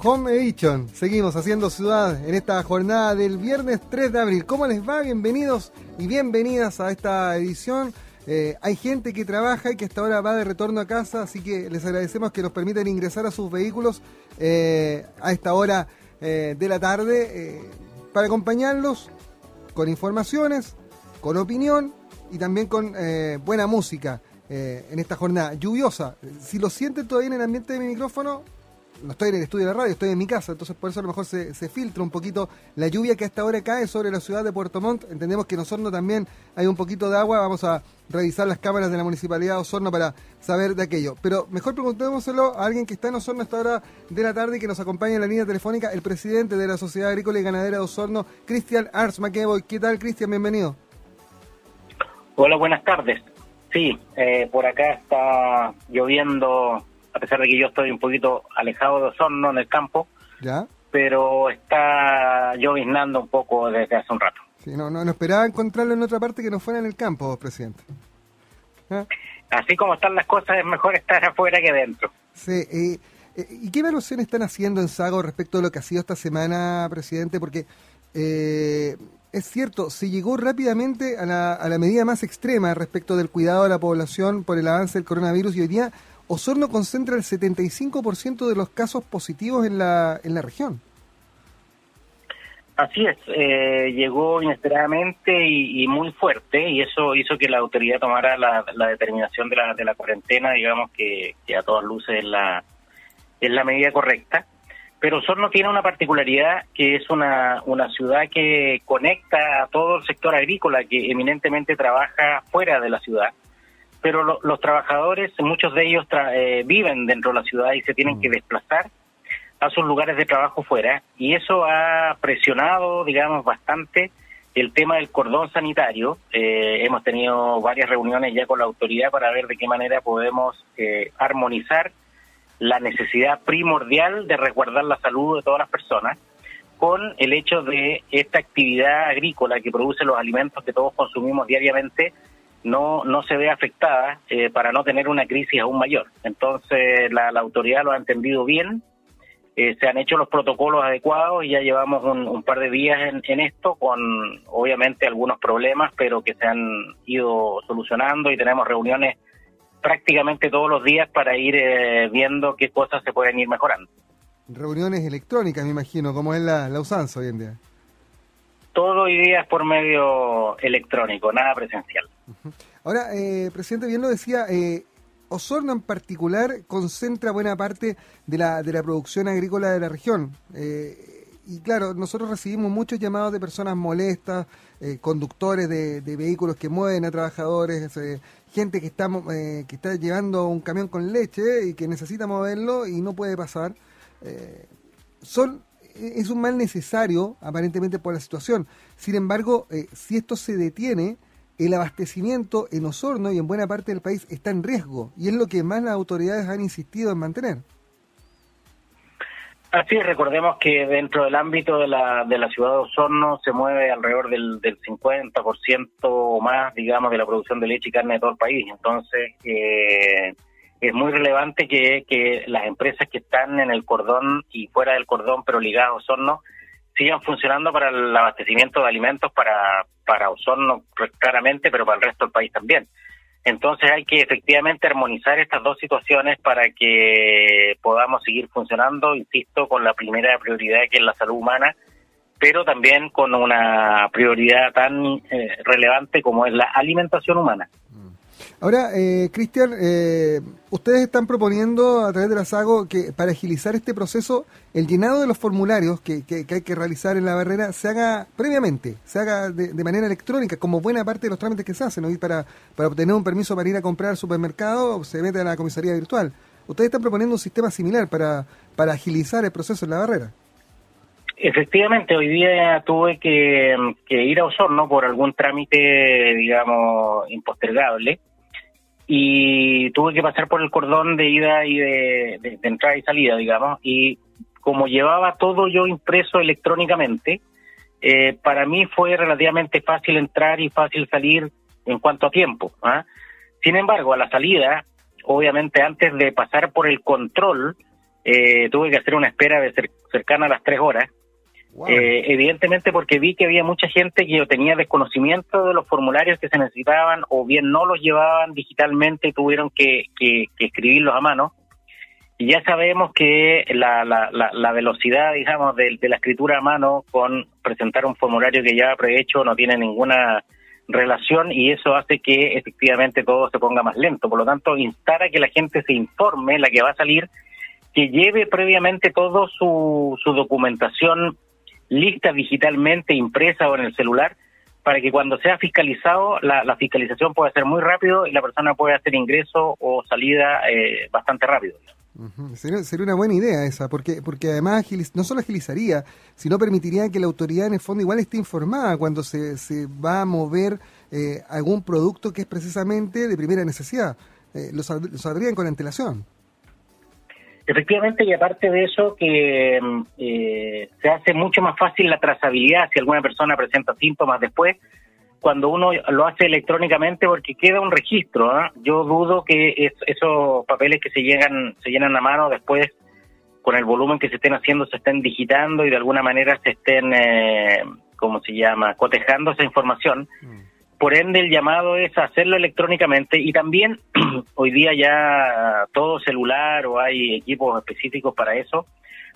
Home Edition. Seguimos haciendo ciudad en esta jornada del viernes 3 de abril. ¿Cómo les va? Bienvenidos y bienvenidas a esta edición. Eh, hay gente que trabaja y que hasta ahora va de retorno a casa, así que les agradecemos que nos permitan ingresar a sus vehículos eh, a esta hora eh, de la tarde para acompañarlos con informaciones, con opinión y también con buena música en esta jornada lluviosa. Si lo sienten todavía en el ambiente de mi micrófono, no estoy en el estudio de la radio, estoy en mi casa, entonces por eso a lo mejor se, filtra un poquito la lluvia que hasta ahora cae sobre la ciudad de Puerto Montt. Entendemos que en Osorno también hay un poquito de agua, vamos a revisar las cámaras de la Municipalidad de Osorno para saber de aquello. Pero mejor preguntémoselo a alguien que está en Osorno a esta hora de la tarde y que nos acompaña en la línea telefónica, el presidente de la Sociedad Agrícola y Ganadera de Osorno, Cristian Arts McEvoy. ¿Qué tal, Cristian? Bienvenido. Hola, buenas tardes. Sí, eh, por acá está lloviendo a pesar de que yo estoy un poquito alejado de Osorno en el campo, ¿Ya? pero está lloviznando un poco desde hace un rato. Sí, no, no, esperaba encontrarlo en otra parte que no fuera en el campo, presidente. ¿Ah? Así como están las cosas, es mejor estar afuera que dentro. Sí, eh, ¿y qué evaluación están haciendo en Sago respecto a lo que ha sido esta semana, presidente? Porque eh, es cierto, se llegó rápidamente a la, a la medida más extrema respecto del cuidado de la población por el avance del coronavirus y hoy día Osorno concentra el 75% de los casos positivos en la, en la región. Así es, eh, llegó inesperadamente y, muy fuerte y eso hizo que la autoridad tomara la, determinación de la, de la cuarentena, digamos que, a todas luces es la, es la medida correcta. Pero Osorno tiene una particularidad que es una, una ciudad que conecta a todo el sector agrícola que eminentemente trabaja fuera de la ciudad pero los trabajadores, muchos de ellos eh, viven dentro de la ciudad y se tienen que mm. desplazar a sus lugares de trabajo fuera y eso ha presionado, digamos, bastante el tema del cordón sanitario. Eh, hemos tenido varias reuniones ya con la autoridad para ver de qué manera podemos eh, armonizar la necesidad primordial de resguardar la salud de todas las personas con el hecho de esta actividad agrícola que produce los alimentos que todos consumimos diariamente no, no se ve afectada eh, para no tener una crisis aún mayor. Entonces la, autoridad lo ha entendido bien, eh, se han hecho los protocolos adecuados y ya llevamos un, par de días en, esto con obviamente algunos problemas, pero que se han ido solucionando y tenemos reuniones prácticamente todos los días para ir eh, viendo qué cosas se pueden ir mejorando. Reuniones electrónicas, me imagino, como es la, la usanza hoy en día. Todo hoy día es por medio electrónico, nada presencial. Ahora, eh, presidente, bien lo decía, eh, Osorno en particular concentra buena parte de la, de la producción agrícola de la región. Eh, y claro, nosotros recibimos muchos llamados de personas molestas, eh, conductores de, vehículos que mueven a trabajadores, gente que está, que está llevando un camión con leche y que necesita moverlo y no puede pasar. son es un mal necesario, aparentemente por la situación. Sin embargo, si esto se detiene, el abastecimiento en Osorno y en buena parte del país está en riesgo y es lo que más las autoridades han insistido en mantener. Así recordemos que dentro del ámbito de la, de la ciudad de Osorno se mueve alrededor del, del 50% o más, digamos, de la producción de leche y carne de todo el país. Entonces, eh, es muy relevante que, que las empresas que están en el cordón y fuera del cordón, pero ligadas a Osorno, sigan funcionando para el abastecimiento de alimentos para, para Osorno claramente, pero para el resto del país también. Entonces hay que efectivamente armonizar estas dos situaciones para que podamos seguir funcionando, insisto, con la primera prioridad que es la salud humana, pero también con una prioridad tan eh, relevante como es la alimentación humana. Ahora, eh, Cristian, eh, ustedes están proponiendo a través de la SAGO que para agilizar este proceso, el llenado de los formularios que, hay que realizar en la barrera se haga previamente, se haga de, manera electrónica, como buena parte de los trámites que se hacen. ¿no? para, para obtener un permiso para ir a comprar al supermercado, se mete a la comisaría virtual. Ustedes están proponiendo un sistema similar para, para agilizar el proceso en la barrera. Efectivamente, hoy día tuve que, que ir a Osorno por algún trámite, digamos, impostergable y tuve que pasar por el cordón de ida y de, entrada y salida, digamos, y como llevaba todo yo impreso electrónicamente, eh, para mí fue relativamente fácil entrar y fácil salir en cuanto a tiempo. ¿ah? Sin embargo, a la salida, obviamente antes de pasar por el control, eh, tuve que hacer una espera de cercana a las tres horas. Eh, evidentemente porque vi que había mucha gente que tenía desconocimiento de los formularios que se necesitaban o bien no los llevaban digitalmente y tuvieron que, escribirlos a mano. Y ya sabemos que la, la, la, velocidad, digamos, de, la escritura a mano con presentar un formulario que ya prehecho no tiene ninguna relación y eso hace que efectivamente todo se ponga más lento. Por lo tanto, instar a que la gente se informe, la que va a salir, que lleve previamente todo su, su documentación lista digitalmente, impresa o en el celular, para que cuando sea fiscalizado, la, fiscalización pueda ser muy rápido y la persona pueda hacer ingreso o salida eh, bastante rápido. sería, una buena idea esa, porque porque además no solo agilizaría, sino permitiría que la autoridad en el fondo igual esté informada cuando se, se va a mover eh, algún producto que es precisamente de primera necesidad. Eh, lo, lo saldrían con antelación. Efectivamente, y aparte de eso, que eh, se hace mucho más fácil la trazabilidad si alguna persona presenta síntomas después, cuando uno lo hace electrónicamente, porque queda un registro. ¿ah? Yo dudo que esos papeles que se llegan, se llenan a mano después, con el volumen que se estén haciendo, se estén digitando y de alguna manera se estén, eh, ¿cómo se llama?, cotejando esa información. Mm. Por ende, el llamado es hacerlo electrónicamente y también hoy día ya todo celular o hay equipos específicos para eso,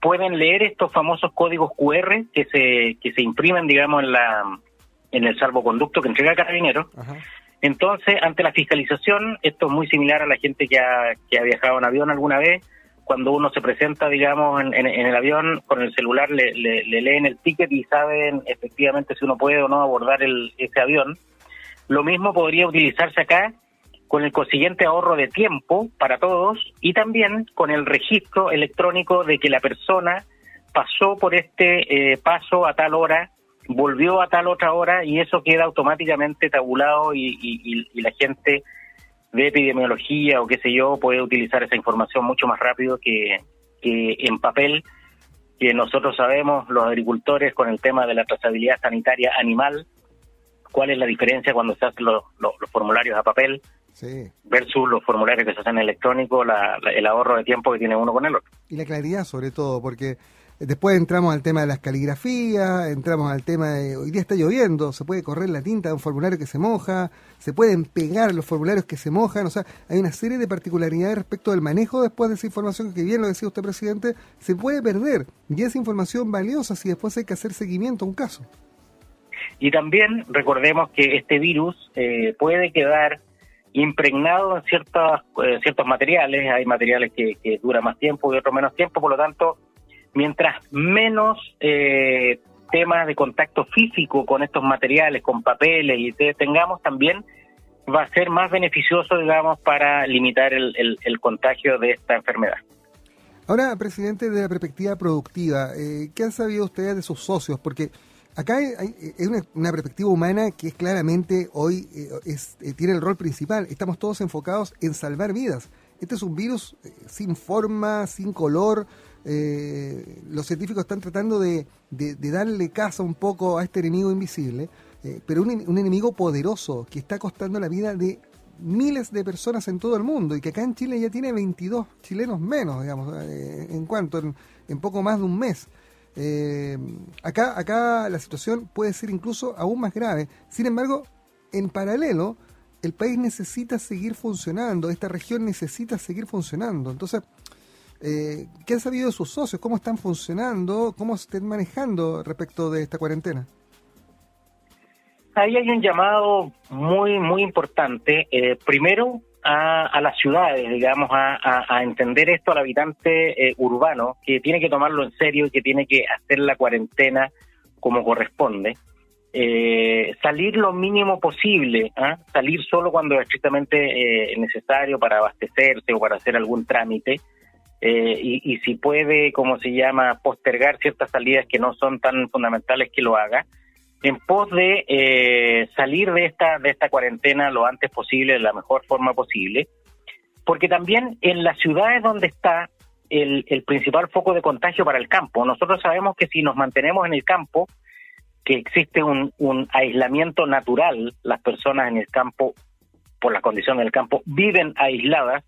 pueden leer estos famosos códigos QR que se, que se imprimen, digamos, en, la, en el salvoconducto que entrega Carabinero. Entonces, ante la fiscalización, esto es muy similar a la gente que ha, que ha viajado en avión alguna vez. Cuando uno se presenta, digamos, en, en, el avión, con el celular le, le, leen el ticket y saben efectivamente si uno puede o no abordar el, ese avión. Lo mismo podría utilizarse acá con el consiguiente ahorro de tiempo para todos y también con el registro electrónico de que la persona pasó por este eh, paso a tal hora, volvió a tal otra hora y eso queda automáticamente tabulado y, la gente de epidemiología o qué sé yo puede utilizar esa información mucho más rápido que, que en papel, que nosotros sabemos los agricultores con el tema de la trazabilidad sanitaria animal, cuál es la diferencia cuando se hacen los, formularios a papel versus los formularios que se hacen electrónicos, el ahorro de tiempo que tiene uno con el otro. Y la claridad sobre todo, porque después entramos al tema de las caligrafías, entramos al tema de hoy día está lloviendo, se puede correr la tinta de un formulario que se moja, se pueden pegar los formularios que se mojan, o sea, hay una serie de particularidades respecto del manejo después de esa información que bien lo decía usted, presidente, se puede perder y esa información valiosa si después hay que hacer seguimiento a un caso. Y también recordemos que este virus eh, puede quedar impregnado en ciertos, eh, ciertos materiales, hay materiales que, que duran más tiempo y otros menos tiempo, por lo tanto, mientras menos eh, temas de contacto físico con estos materiales, con papeles y tengamos también, va a ser más beneficioso, digamos, para limitar el, el, contagio de esta enfermedad. Ahora, presidente, de la perspectiva productiva, eh, ¿qué han sabido ustedes de sus socios? Porque Acá es una, perspectiva humana que es claramente hoy eh, es, eh, tiene el rol principal. Estamos todos enfocados en salvar vidas. Este es un virus eh, sin forma, sin color. los científicos están tratando de, darle caza un poco a este enemigo invisible, pero un, un, enemigo poderoso que está costando la vida de miles de personas en todo el mundo y que acá en Chile ya tiene 22 chilenos menos, digamos, en cuanto en, en poco más de un mes. Eh, acá, acá la situación puede ser incluso aún más grave. Sin embargo, en paralelo, el país necesita seguir funcionando, esta región necesita seguir funcionando. Entonces, eh, ¿qué han sabido de sus socios? ¿Cómo están funcionando? ¿Cómo están manejando respecto de esta cuarentena? Ahí hay un llamado muy, muy importante. Eh, primero, a, las ciudades, digamos, a, entender esto al habitante eh, urbano, que tiene que tomarlo en serio y que tiene que hacer la cuarentena como corresponde. Eh, salir lo mínimo posible, ¿ah? salir solo cuando es estrictamente eh, necesario para abastecerse o para hacer algún trámite, y, y, si puede, como se llama, postergar ciertas salidas que no son tan fundamentales que lo haga, en pos de eh, salir de esta, de esta cuarentena lo antes posible, de la mejor forma posible, porque también en las ciudades donde está el, el principal foco de contagio para el campo, nosotros sabemos que si nos mantenemos en el campo, que existe un, un aislamiento natural, las personas en el campo, por la condición del campo, viven aisladas,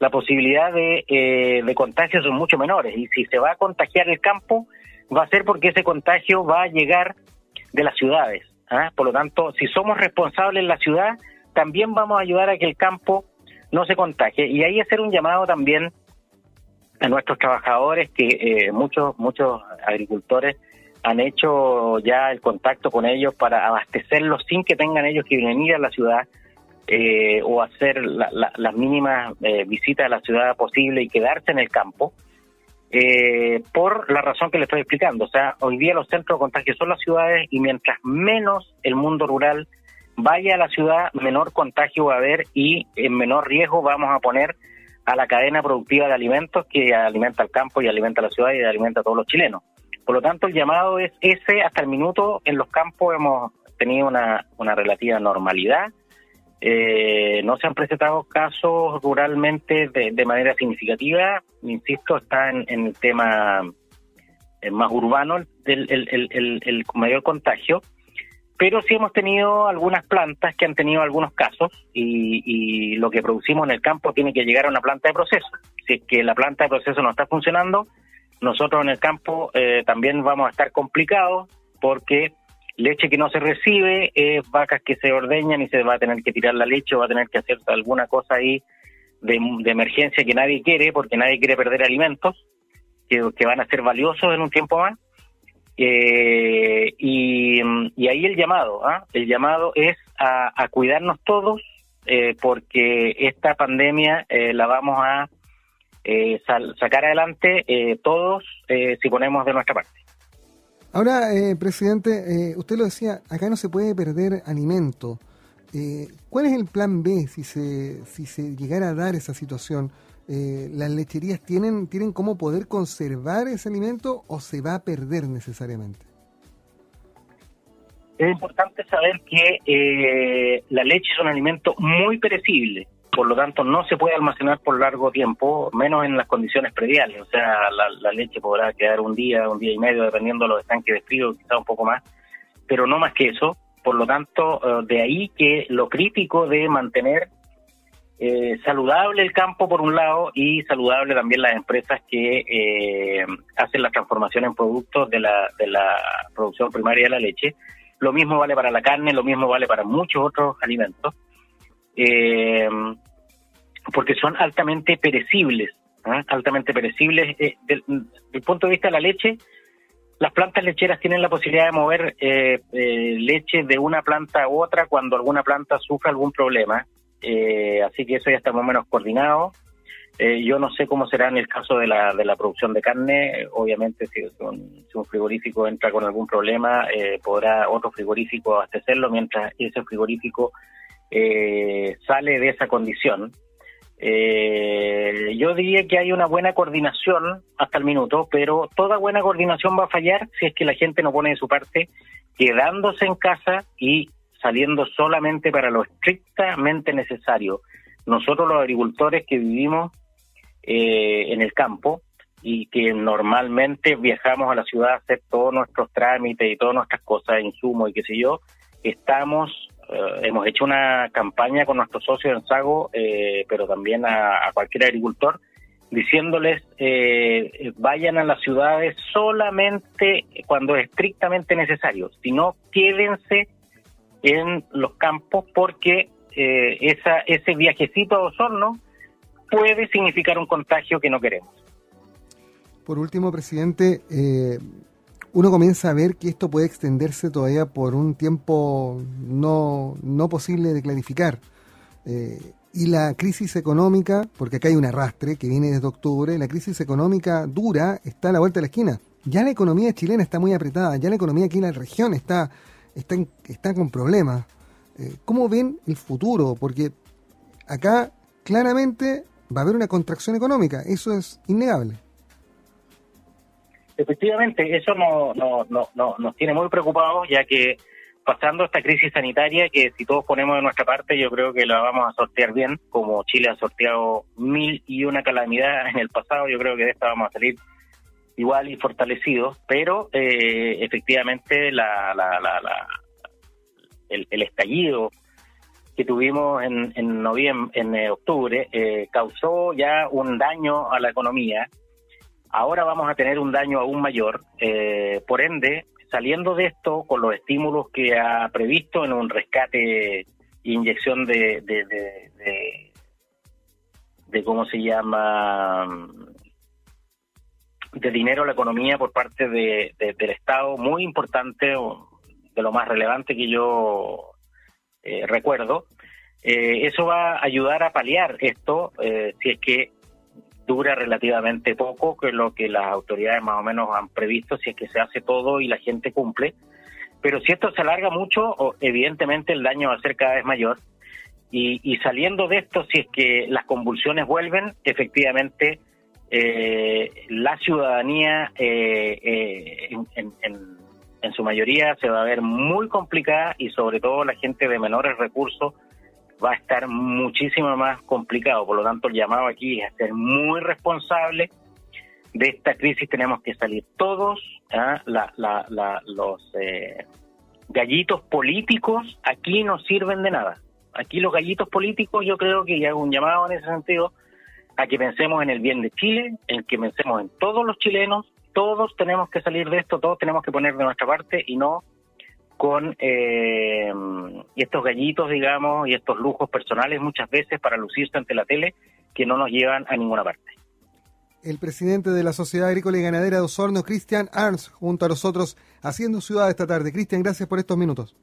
la posibilidad de, eh, de contagio son mucho menores. Y si se va a contagiar el campo, va a ser porque ese contagio va a llegar de las ciudades. ¿ah? Por lo tanto, si somos responsables en la ciudad, también vamos a ayudar a que el campo no se contagie. Y ahí hacer un llamado también a nuestros trabajadores, que eh, muchos, muchos agricultores han hecho ya el contacto con ellos para abastecerlos sin que tengan ellos que venir a la ciudad eh, o hacer las mínimas eh, visitas a la ciudad posible y quedarse en el campo, eh, por la razón que le estoy explicando. O sea, hoy día los centros de contagio son las ciudades y mientras menos el mundo rural vaya a la ciudad, menor contagio va a haber y en menor riesgo vamos a poner a la cadena productiva de alimentos que alimenta al campo y alimenta la ciudad y alimenta a todos los chilenos. Por lo tanto, el llamado es ese. Hasta el minuto en los campos hemos tenido una, una relativa normalidad. Eh, no se han presentado casos ruralmente de, manera significativa. Insisto, está en, el tema eh, más urbano el, mayor contagio pero sí hemos tenido algunas plantas que han tenido algunos casos y, lo que producimos en el campo tiene que llegar a una planta de proceso. Si es que la planta de proceso no está funcionando, nosotros en el campo eh, también vamos a estar complicados porque leche que no se recibe es vacas que se ordeñan y se va a tener que tirar la leche o va a tener que hacer alguna cosa ahí de, emergencia que nadie quiere porque nadie quiere perder alimentos que, van a ser valiosos en un tiempo más eh, y, ahí el llamado, ¿ah? el llamado es a, cuidarnos todos eh, porque esta pandemia eh, la vamos a sacar adelante todos si ponemos de nuestra parte. Ahora, presidente, usted lo decía, acá no se puede perder alimento. ¿Cuál es el plan B si se, si se llegara a dar esa situación? eh, las lecherías tienen, tienen cómo poder conservar ese alimento o se va a perder necesariamente? Es importante saber que eh, la leche es un alimento muy perecible, por lo tanto no se puede almacenar por largo tiempo, menos en las condiciones prediales, o sea, la, leche podrá quedar un día, un día y medio, dependiendo de los estanques de frío, quizá un poco más, pero no más que eso, por lo tanto, eh, de ahí que lo crítico de mantener eh, saludable el campo por un lado y saludable también las empresas que eh, hacen la transformación en productos de la, de la producción primaria de la leche. Lo mismo vale para la carne, lo mismo vale para muchos otros alimentos, eh, porque son altamente perecibles, altamente perecibles. Del, del, punto de vista de la leche, las plantas lecheras tienen la posibilidad de mover leche de una planta a otra cuando alguna planta sufre algún problema eh, así que eso ya está más menos coordinado. Eh, yo no sé cómo será en el caso de la, de la producción de carne. Obviamente, si, un, frigorífico entra con algún problema, eh, podrá otro frigorífico abastecerlo mientras ese frigorífico sale de esa condición. yo diría que hay una buena coordinación hasta el minuto, pero toda buena coordinación va a fallar si es que la gente no pone de su parte, quedándose en casa y saliendo solamente para lo estrictamente necesario. Nosotros los agricultores que vivimos eh, en el campo y que normalmente viajamos a la ciudad a hacer todos nuestros trámites y todas nuestras cosas, insumos y qué sé yo, estamos, eh, hemos hecho una campaña con nuestros socios en Sago, eh, pero también a, cualquier agricultor, diciéndoles vayan a las ciudades solamente cuando es estrictamente necesario, si no, quédense en los campos porque eh, ese viajecito a Osorno puede significar un contagio que no queremos. Por último, presidente, eh, uno comienza a ver que esto puede extenderse todavía por un tiempo no, no posible de clarificar. Eh, y la crisis económica, porque acá hay un arrastre que viene desde octubre, la crisis económica dura está a la vuelta de la esquina. Ya la economía chilena está muy apretada, ya la economía aquí en la región está con problemas. Eh, ¿Cómo ven el futuro? Porque acá claramente va a haber una contracción económica, eso es innegable. Efectivamente, eso no, no, no, nos tiene muy preocupados, ya que pasando esta crisis sanitaria, que si todos ponemos de nuestra parte, yo creo que la vamos a sortear bien, como Chile ha sorteado mil y una calamidad en el pasado, yo creo que de esta vamos a salir igual y fortalecidos, pero eh, efectivamente la, la, la, el, estallido que tuvimos en, en noviembre, en eh, octubre, eh, causó ya un daño a la economía. Ahora vamos a tener un daño aún mayor. Eh, por ende, saliendo de esto, con los estímulos que ha previsto en un rescate, inyección de, de, de, de, cómo se llama, de dinero a la economía por parte de, del Estado, muy importante, de lo más relevante que yo eh, recuerdo. Eh, eso va a ayudar a paliar esto eh, si es que dura relativamente poco, que lo que las autoridades más o menos han previsto, si es que se hace todo y la gente cumple. Pero si esto se alarga mucho, evidentemente el daño va a ser cada vez mayor. Y, saliendo de esto, si es que las convulsiones vuelven, efectivamente la ciudadanía en, en en su mayoría se va a ver muy complicada y sobre todo la gente de menores recursos va a estar muchísimo más complicado. Por lo tanto, el llamado aquí es ser muy responsable de esta crisis. Tenemos que salir todos, ¿ah? los eh, gallitos políticos aquí no sirven de nada. Aquí los gallitos políticos yo creo que ya hago un llamado en ese sentido a que pensemos en el bien de Chile, en que pensemos en todos los chilenos, todos tenemos que salir de esto, todos tenemos que poner de nuestra parte y no con eh, estos gallitos, digamos, y estos lujos personales muchas veces para lucirse ante la tele que no nos llevan a ninguna parte. El presidente de la Sociedad Agrícola y Ganadera de Osorno, Cristian Arns, junto a nosotros, haciendo ciudad esta tarde. Cristian, gracias por estos minutos.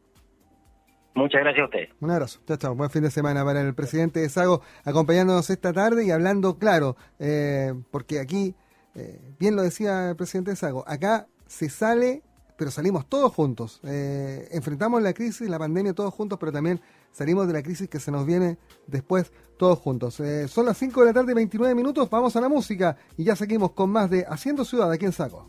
Muchas gracias a usted. Un abrazo. Chao, chao. Buen fin de semana para el presidente de Sago, acompañándonos esta tarde y hablando claro, eh, porque aquí eh, bien lo decía el presidente Sago, acá se sale, pero salimos todos juntos. Eh, enfrentamos la crisis, la pandemia todos juntos, pero también salimos de la crisis que se nos viene después todos juntos. Eh, son las 5 de la tarde, 29 minutos, vamos a la música y ya seguimos con más de Haciendo Ciudad aquí en Saco.